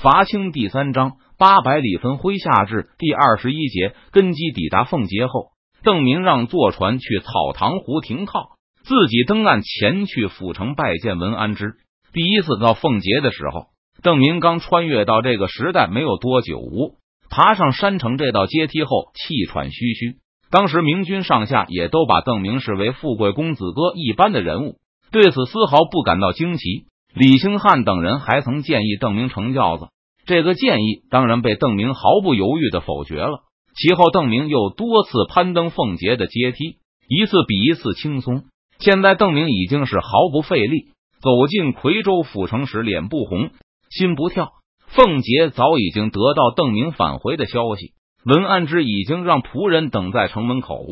伐清第三章八百里分麾下至第二十一节根基抵达凤节后，邓明让坐船去草堂湖停靠，自己登岸前去府城拜见文安之。第一次到凤节的时候，邓明刚穿越到这个时代没有多久，爬上山城这道阶梯后气喘吁吁。当时明军上下也都把邓明视为富贵公子哥一般的人物，对此丝毫不感到惊奇。李兴汉等人还曾建议邓明乘轿子，这个建议当然被邓明毫不犹豫的否决了。其后，邓明又多次攀登凤节的阶梯，一次比一次轻松。现在，邓明已经是毫不费力走进夔州府城时，脸不红心不跳。凤节早已经得到邓明返回的消息，文安之已经让仆人等在城门口，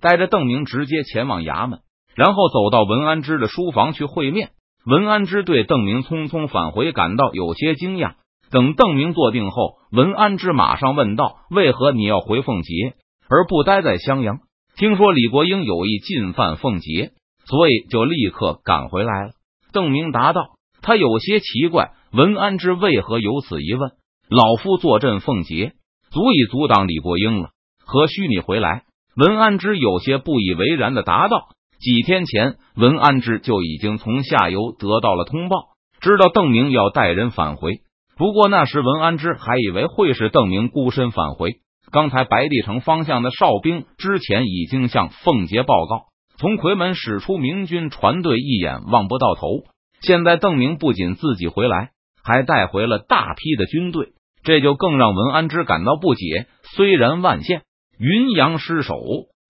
带着邓明直接前往衙门，然后走到文安之的书房去会面。文安之对邓明匆匆返回感到有些惊讶。等邓明坐定后，文安之马上问道：“为何你要回凤节，而不待在襄阳？”听说李国英有意进犯凤节，所以就立刻赶回来了。邓明答道：“他有些奇怪，文安之为何有此一问？老夫坐镇凤节，足以阻挡李国英了，何须你回来？”文安之有些不以为然的答道。几天前，文安之就已经从下游得到了通报，知道邓明要带人返回。不过那时文安之还以为会是邓明孤身返回。刚才白帝城方向的哨兵之前已经向凤杰报告，从夔门驶出明军船队，一眼望不到头。现在邓明不仅自己回来，还带回了大批的军队，这就更让文安之感到不解。虽然万县云阳失守。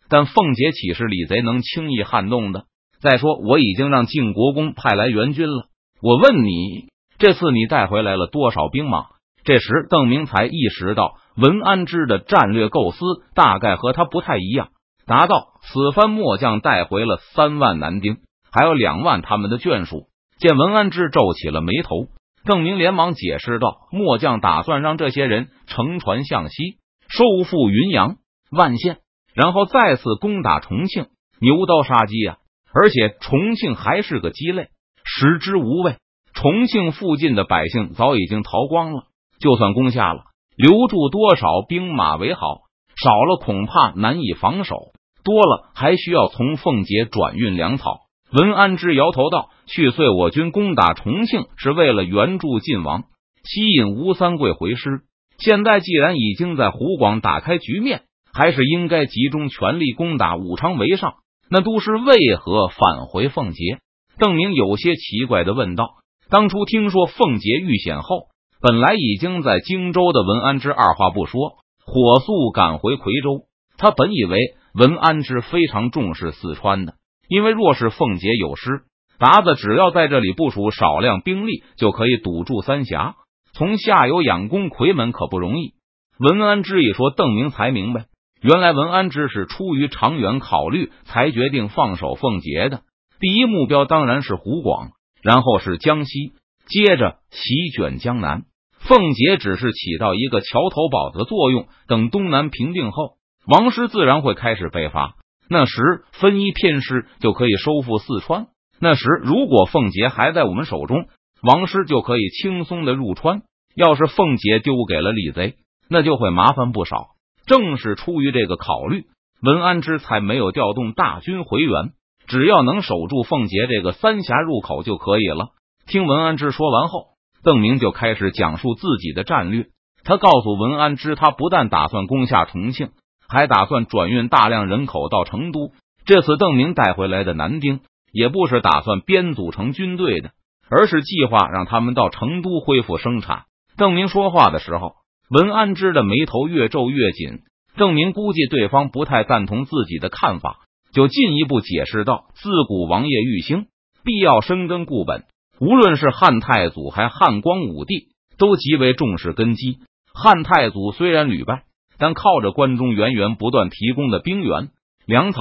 但凤姐岂是李贼能轻易撼动的？再说，我已经让晋国公派来援军了。我问你，这次你带回来了多少兵马？这时，邓明才意识到文安之的战略构思大概和他不太一样，答道：“此番末将带回了三万男丁，还有两万他们的眷属。”见文安之皱起了眉头，邓明连忙解释道：“末将打算让这些人乘船向西，收复云阳、万县。”然后再次攻打重庆，牛刀杀鸡啊！而且重庆还是个鸡肋，食之无味。重庆附近的百姓早已经逃光了，就算攻下了，留住多少兵马为好？少了恐怕难以防守，多了还需要从奉节转运粮草。文安之摇头道：“去岁我军攻打重庆是为了援助晋王，吸引吴三桂回师。现在既然已经在湖广打开局面。”还是应该集中全力攻打武昌为上。那都师为何返回凤节？邓明有些奇怪的问道。当初听说凤节遇险后，本来已经在荆州的文安之二话不说，火速赶回夔州。他本以为文安之非常重视四川的，因为若是凤节有失，达子只要在这里部署少量兵力，就可以堵住三峡，从下游养攻夔门可不容易。文安之一说，邓明才明白。原来文安之是出于长远考虑才决定放手凤节的。第一目标当然是湖广，然后是江西，接着席卷江南。凤节只是起到一个桥头堡的作用。等东南平定后，王师自然会开始北伐。那时分一片师就可以收复四川。那时如果凤节还在我们手中，王师就可以轻松的入川。要是凤节丢给了李贼，那就会麻烦不少。正是出于这个考虑，文安之才没有调动大军回援，只要能守住凤节这个三峡入口就可以了。听文安之说完后，邓明就开始讲述自己的战略。他告诉文安之，他不但打算攻下重庆，还打算转运大量人口到成都。这次邓明带回来的男丁，也不是打算编组成军队的，而是计划让他们到成都恢复生产。邓明说话的时候。文安之的眉头越皱越紧，证明估计对方不太赞同自己的看法，就进一步解释道：“自古王爷欲兴，必要深根固本。无论是汉太祖还汉光武帝，都极为重视根基。汉太祖虽然屡败，但靠着关中源源不断提供的兵源、粮草，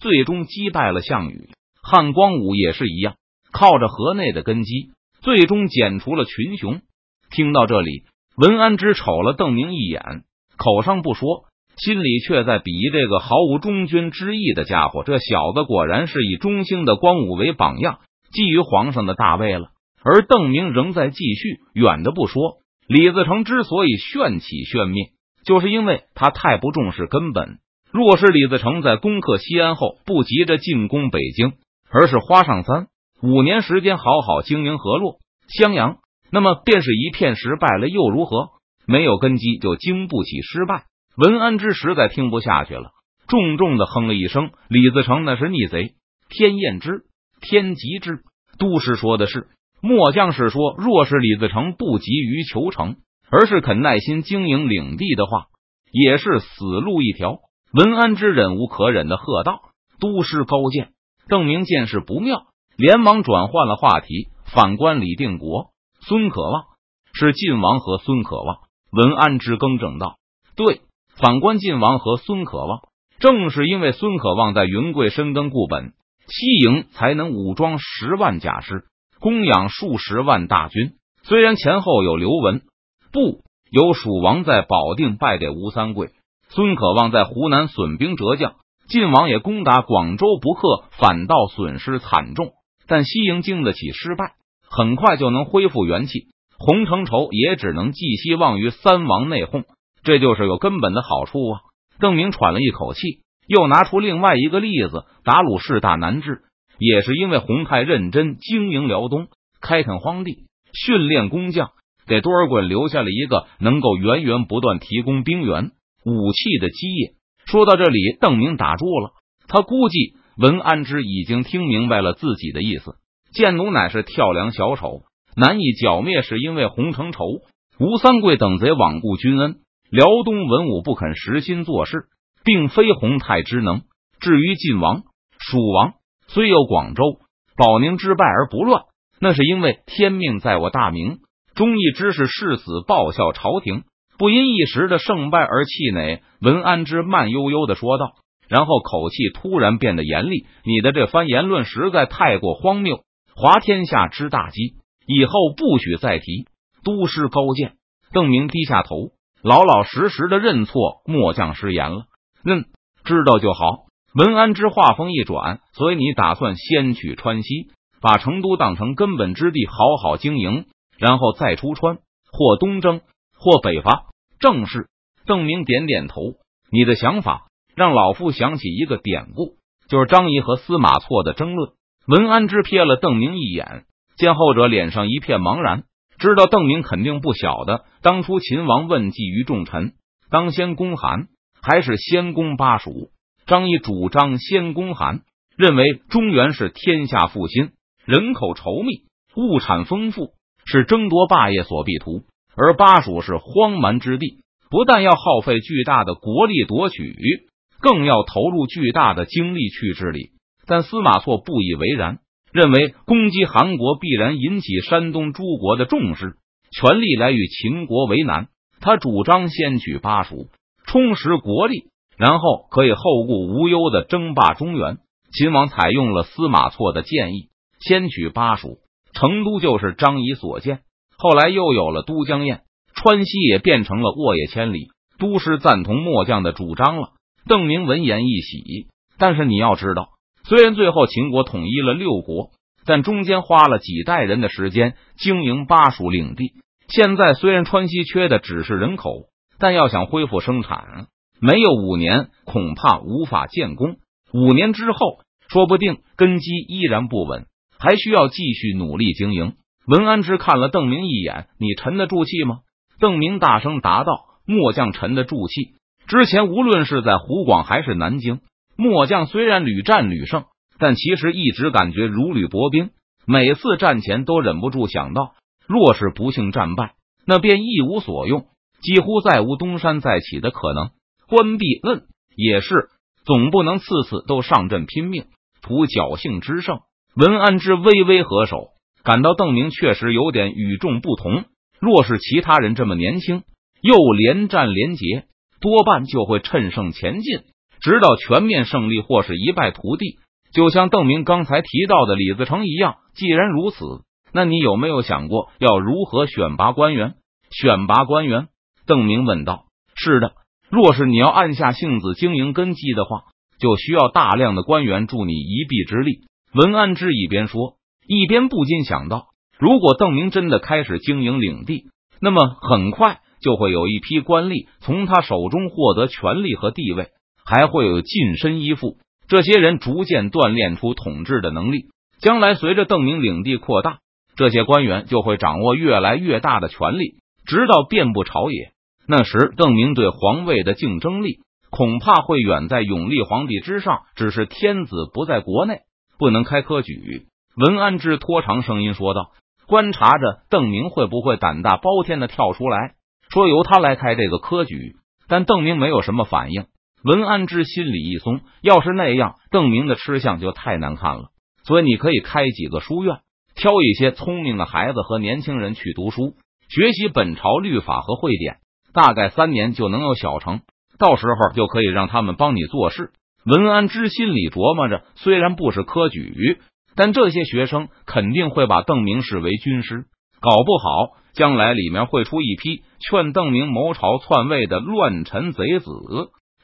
最终击败了项羽。汉光武也是一样，靠着河内的根基，最终剪除了群雄。”听到这里。文安之瞅了邓明一眼，口上不说，心里却在鄙夷这个毫无忠君之意的家伙。这小子果然是以中兴的光武为榜样，觊觎皇上的大位了。而邓明仍在继续，远的不说，李自成之所以炫起炫灭，就是因为他太不重视根本。若是李自成在攻克西安后不急着进攻北京，而是花上三五年时间好好经营河洛、襄阳，那么便是一片失败了又如何？没有根基就经不起失败。文安之实在听不下去了，重重的哼了一声：“李自成那是逆贼，天厌之，天极之。”都师说的是。末将是说：“若是李自成不急于求成，而是肯耐心经营领地的话，也是死路一条。”文安之忍无可忍的喝道：“都师高见！”邓明见势不妙，连忙转换了话题，反观李定国、孙可望是晋王和孙可望。文安之更正道：“对，反观晋王和孙可望，正是因为孙可望在云贵深耕固本，西营才能武装十万甲师。”供养数十万大军，虽然前后有刘文，不有蜀王在保定败给吴三桂，孙可望在湖南损兵折将，晋王也攻打广州不克，反倒损失惨重。但西营经得起失败，很快就能恢复元气。洪承畴也只能寄希望于三王内讧，这就是有根本的好处啊！邓明喘了一口气，又拿出另外一个例子：打鲁势大难治。也是因为洪泰认真经营辽东，开垦荒地，训练工匠，给多尔衮留下了一个能够源源不断提供兵源、武器的基业。说到这里，邓明打住了，他估计文安之已经听明白了自己的意思。贱奴乃是跳梁小丑，难以剿灭，是因为洪承畴、吴三桂等贼罔顾君恩，辽东文武不肯实心做事，并非洪泰之能。至于晋王、蜀王。虽有广州、保宁之败而不乱，那是因为天命在我大明。忠义之士誓死报效朝廷，不因一时的胜败而气馁。文安之慢悠悠的说道，然后口气突然变得严厉：“你的这番言论实在太过荒谬，滑天下之大稽，以后不许再提。”都师高见。邓明低下头，老老实实的认错，末将失言了。嗯，知道就好。文安之话锋一转，所以你打算先取川西，把成都当成根本之地，好好经营，然后再出川，或东征，或北伐。正是。邓明点点头。你的想法让老夫想起一个典故，就是张仪和司马错的争论。文安之瞥了邓明一眼，见后者脸上一片茫然，知道邓明肯定不晓得当初秦王问计于众臣，当先攻韩还是先攻巴蜀。张仪主张先攻韩，认为中原是天下复兴，人口稠密，物产丰富，是争夺霸业所必图；而巴蜀是荒蛮之地，不但要耗费巨大的国力夺取，更要投入巨大的精力去治理。但司马错不以为然，认为攻击韩国必然引起山东诸国的重视，全力来与秦国为难。他主张先取巴蜀，充实国力。然后可以后顾无忧的争霸中原。秦王采用了司马错的建议，先取巴蜀，成都就是张仪所建。后来又有了都江堰，川西也变成了沃野千里。都师赞同末将的主张了。邓明闻言一喜，但是你要知道，虽然最后秦国统一了六国，但中间花了几代人的时间经营巴蜀领地。现在虽然川西缺的只是人口，但要想恢复生产。没有五年，恐怕无法建功。五年之后，说不定根基依然不稳，还需要继续努力经营。文安之看了邓明一眼：“你沉得住气吗？”邓明大声答道：“末将沉得住气。之前无论是在湖广还是南京，末将虽然屡战屡胜，但其实一直感觉如履薄冰。每次战前都忍不住想到，若是不幸战败，那便一无所用，几乎再无东山再起的可能。”关闭问也是，总不能次次都上阵拼命，图侥幸之胜。文安之微微合手，感到邓明确实有点与众不同。若是其他人这么年轻，又连战连捷，多半就会趁胜前进，直到全面胜利或是一败涂地。就像邓明刚才提到的李自成一样。既然如此，那你有没有想过要如何选拔官员？选拔官员？邓明问道。是的。若是你要按下性子经营根基的话，就需要大量的官员助你一臂之力。文安之一边说，一边不禁想到：如果邓明真的开始经营领地，那么很快就会有一批官吏从他手中获得权力和地位，还会有近身依附。这些人逐渐锻炼出统治的能力，将来随着邓明领地扩大，这些官员就会掌握越来越大的权力，直到遍布朝野。那时，邓明对皇位的竞争力恐怕会远在永历皇帝之上。只是天子不在国内，不能开科举。文安之拖长声音说道，观察着邓明会不会胆大包天的跳出来说由他来开这个科举。但邓明没有什么反应。文安之心里一松，要是那样，邓明的吃相就太难看了。所以你可以开几个书院，挑一些聪明的孩子和年轻人去读书，学习本朝律法和会典，大概三年就能有小成。到时候就可以让他们帮你做事。文安之心里琢磨着，虽然不是科举，但这些学生肯定会把邓明视为军师，搞不好将来里面会出一批劝邓明谋朝篡位的乱臣贼子。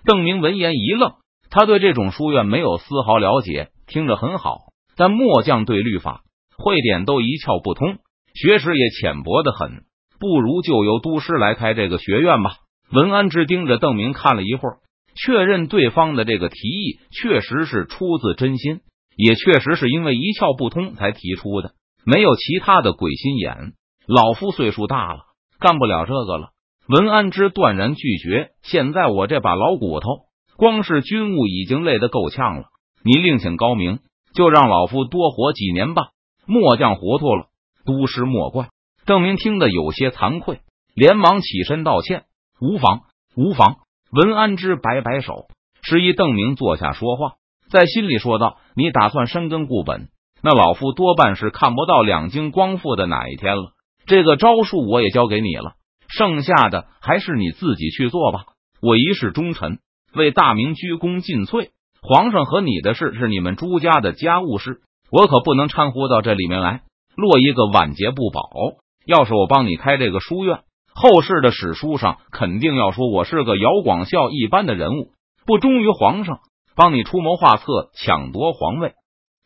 邓明闻言一愣，他对这种书院没有丝毫了解，听着很好，但末将对律法、会典都一窍不通，学识也浅薄的很，不如就由督师来开这个学院吧。文安之盯着邓明看了一会儿，确认对方的这个提议确实是出自真心，也确实是因为一窍不通才提出的，没有其他的鬼心眼。老夫岁数大了，干不了这个了。文安之断然拒绝。现在我这把老骨头，光是军务已经累得够呛了。你另请高明，就让老夫多活几年吧。末将糊涂了，督师莫怪。邓明听得有些惭愧，连忙起身道歉：“无妨，无妨。”文安之摆摆手，示意邓明坐下说话，在心里说道：“你打算深耕固本，那老夫多半是看不到两京光复的哪一天了。这个招数我也交给你了。”剩下的还是你自己去做吧。我一世忠臣，为大明鞠躬尽瘁。皇上和你的事是你们朱家的家务事，我可不能掺和到这里面来，落一个晚节不保。要是我帮你开这个书院，后世的史书上肯定要说我是个姚广孝一般的人物，不忠于皇上，帮你出谋划策，抢夺皇位。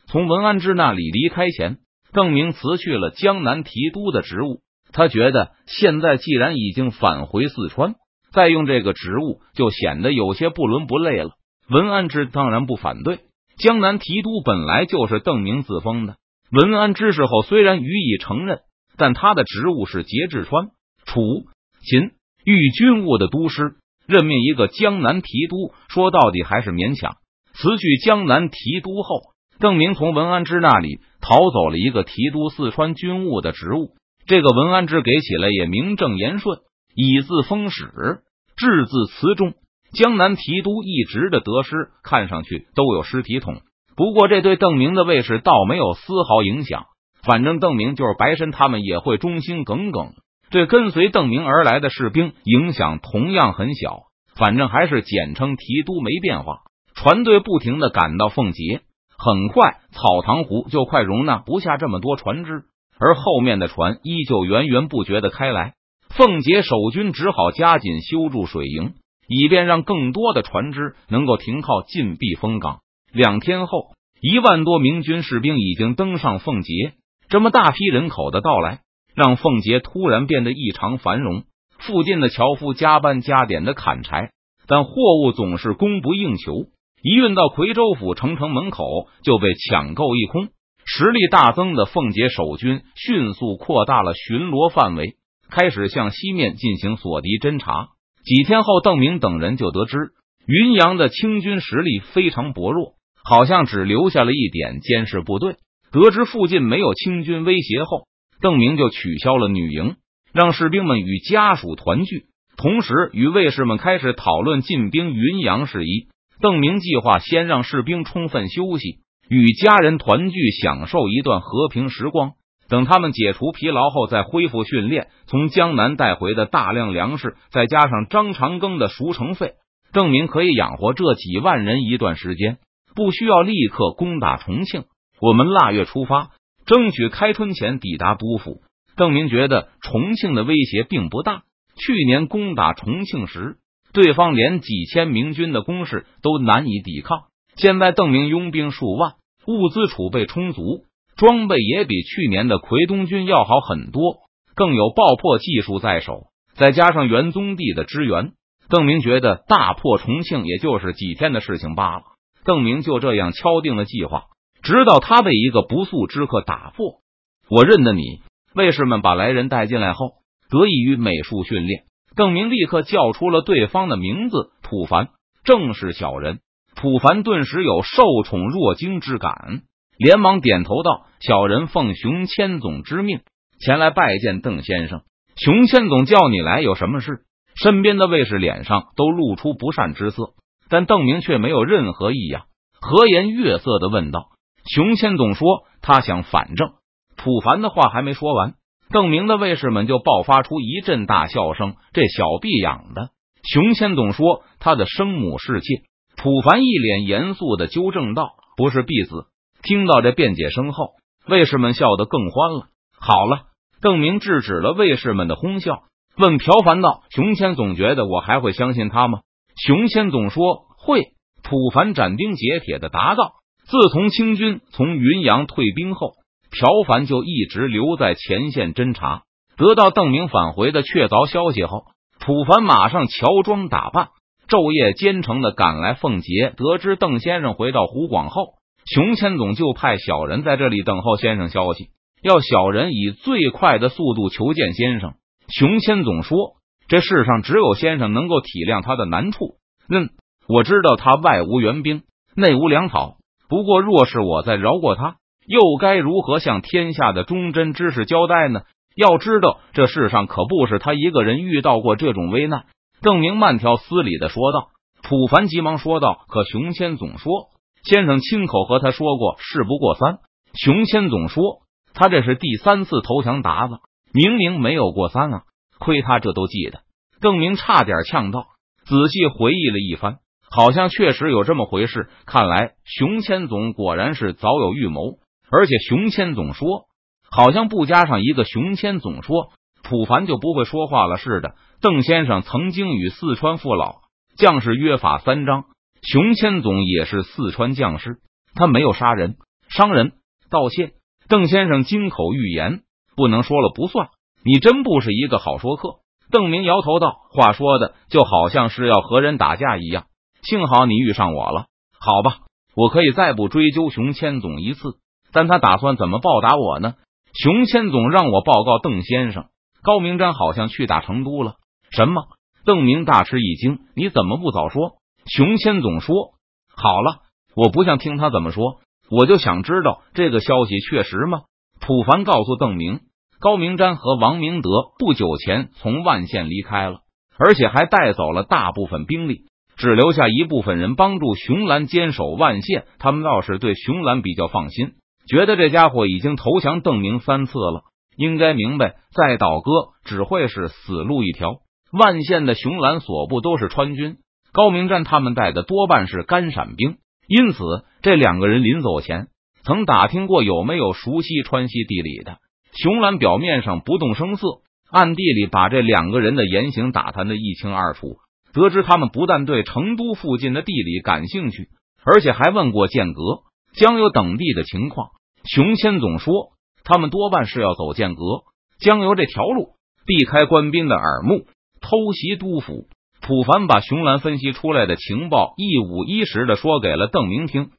从文安之那里离开前，邓明辞去了江南提督的职务。他觉得现在既然已经返回四川，再用这个职务就显得有些不伦不类了。文安之当然不反对，江南提督本来就是邓明自封的。文安之事后虽然予以承认，但他的职务是节制川、楚、秦、豫军务的督师，任命一个江南提督，说到底还是勉强。辞去江南提督后，邓明从文安之那里逃走了一个提督四川军务的职务。这个文安之给起来也名正言顺，以字封史，字字词中。江南提督一直的得失，看上去都有失体统。不过这对邓明的卫士倒没有丝毫影响。反正邓明就是白身，他们也会忠心耿耿。对跟随邓明而来的士兵影响同样很小。反正还是简称提督没变化。船队不停的赶到奉节，很快草堂湖就快容纳不下这么多船只。而后面的船依旧源源不绝的开来，凤节守军只好加紧修筑水营，以便让更多的船只能够停靠禁闭风港。两天后，一万多明军士兵已经登上凤节。这么大批人口的到来，让凤节突然变得异常繁荣。附近的樵夫加班加点的砍柴，但货物总是供不应求，一运到夔州府城城门口就被抢购一空。实力大增的奉节守军迅速扩大了巡逻范围，开始向西面进行锁敌侦查。几天后，邓明等人就得知云阳的清军实力非常薄弱，好像只留下了一点监视部队。得知附近没有清军威胁后，邓明就取消了女营，让士兵们与家属团聚，同时与卫士们开始讨论进兵云阳事宜。邓明计划先让士兵充分休息。与家人团聚，享受一段和平时光。等他们解除疲劳后，再恢复训练。从江南带回的大量粮食，再加上张长庚的赎城费，邓明可以养活这几万人一段时间，不需要立刻攻打重庆。我们腊月出发，争取开春前抵达都府。邓明觉得重庆的威胁并不大。去年攻打重庆时，对方连几千明军的攻势都难以抵抗。现在邓明拥兵数万。物资储备充足，装备也比去年的奎东军要好很多。更有爆破技术在手，再加上元宗帝的支援，邓明觉得大破重庆也就是几天的事情罢了。邓明就这样敲定了计划，直到他被一个不速之客打破。我认得你。卫士们把来人带进来后，得益于美术训练，邓明立刻叫出了对方的名字：普凡，正是小人。普凡顿时有受宠若惊之感，连忙点头道：“小人奉熊千总之命前来拜见邓先生。熊千总叫你来有什么事？”身边的卫士脸上都露出不善之色。但邓明却没有任何异样，和颜悦色的问道：“熊千总说他想反正。”普凡的话还没说完，邓明的卫士们就爆发出一阵大笑声。这小婢养的，熊千总说他的生母是妾。普凡一脸严肃的纠正道：“不是婢子。”听到这辩解声后，卫士们笑得更欢了。好了，邓明制止了卫士们的哄笑，问朴凡道：“熊千总觉得我还会相信他吗？”熊千总说会，普凡斩钉截铁的答道：“自从清军从云阳退兵后，朴凡就一直留在前线侦查。得到邓明返回的确凿消息后，普凡马上乔装打扮，昼夜兼程的赶来奉节。得知邓先生回到湖广后，熊千总就派小人在这里等候先生消息，要小人以最快的速度求见先生。熊千总说。”这世上只有先生能够体谅他的难处。嗯，我知道他外无援兵，内无粮草。不过，若是我再饶过他，又该如何向天下的忠贞之士交代呢？要知道，这世上可不是他一个人遇到过这种危难。邓明慢条斯理的说道。普凡急忙说道：“可熊谦总说，先生亲口和他说过，事不过三。熊谦总说，他这是第三次投降鞑子，明明没有过三啊。”亏他这都记得，邓明差点呛到。仔细回忆了一番，好像确实有这么回事。看来熊谦总果然是早有预谋，而且熊谦总说，好像不加上一个熊谦总说，普凡就不会说话了似的。邓先生曾经与四川父老将士约法三章，熊千总也是四川将士，他没有杀人、伤人、盗窃。邓先生金口玉言，不能说了不算。你真不是一个好说客。邓明摇头道：“话说的就好像是要和人打架一样。幸好你遇上我了。好吧，我可以再不追究熊千总一次，但他打算怎么报答我呢？熊千总让我报告邓先生，高明瞻好像去打成都了。什么？邓明大吃一惊。你怎么不早说？熊千总说：好了，我不想听他怎么说，我就想知道这个消息确实吗？普凡告诉邓明。高明瞻和王明德不久前从万县离开了，而且还带走了大部分兵力，只留下一部分人帮助熊兰坚守万县。他们倒是对熊兰比较放心，觉得这家伙已经投降邓明三次了，应该明白再倒戈只会是死路一条。万县的熊兰所部都是川军，高明瞻他们带的多半是干陕兵，因此这两个人临走前曾打听过有没有熟悉川西地理的。熊兰表面上不动声色，暗地里把这两个人的言行打探的一清二楚。得知他们不但对成都附近的地理感兴趣，而且还问过剑阁、江油等地的情况。熊千总说，他们多半是要走剑阁、将由这条路，避开官兵的耳目，偷袭督府。楚凡把熊兰分析出来的情报一五一十的说给了邓明听。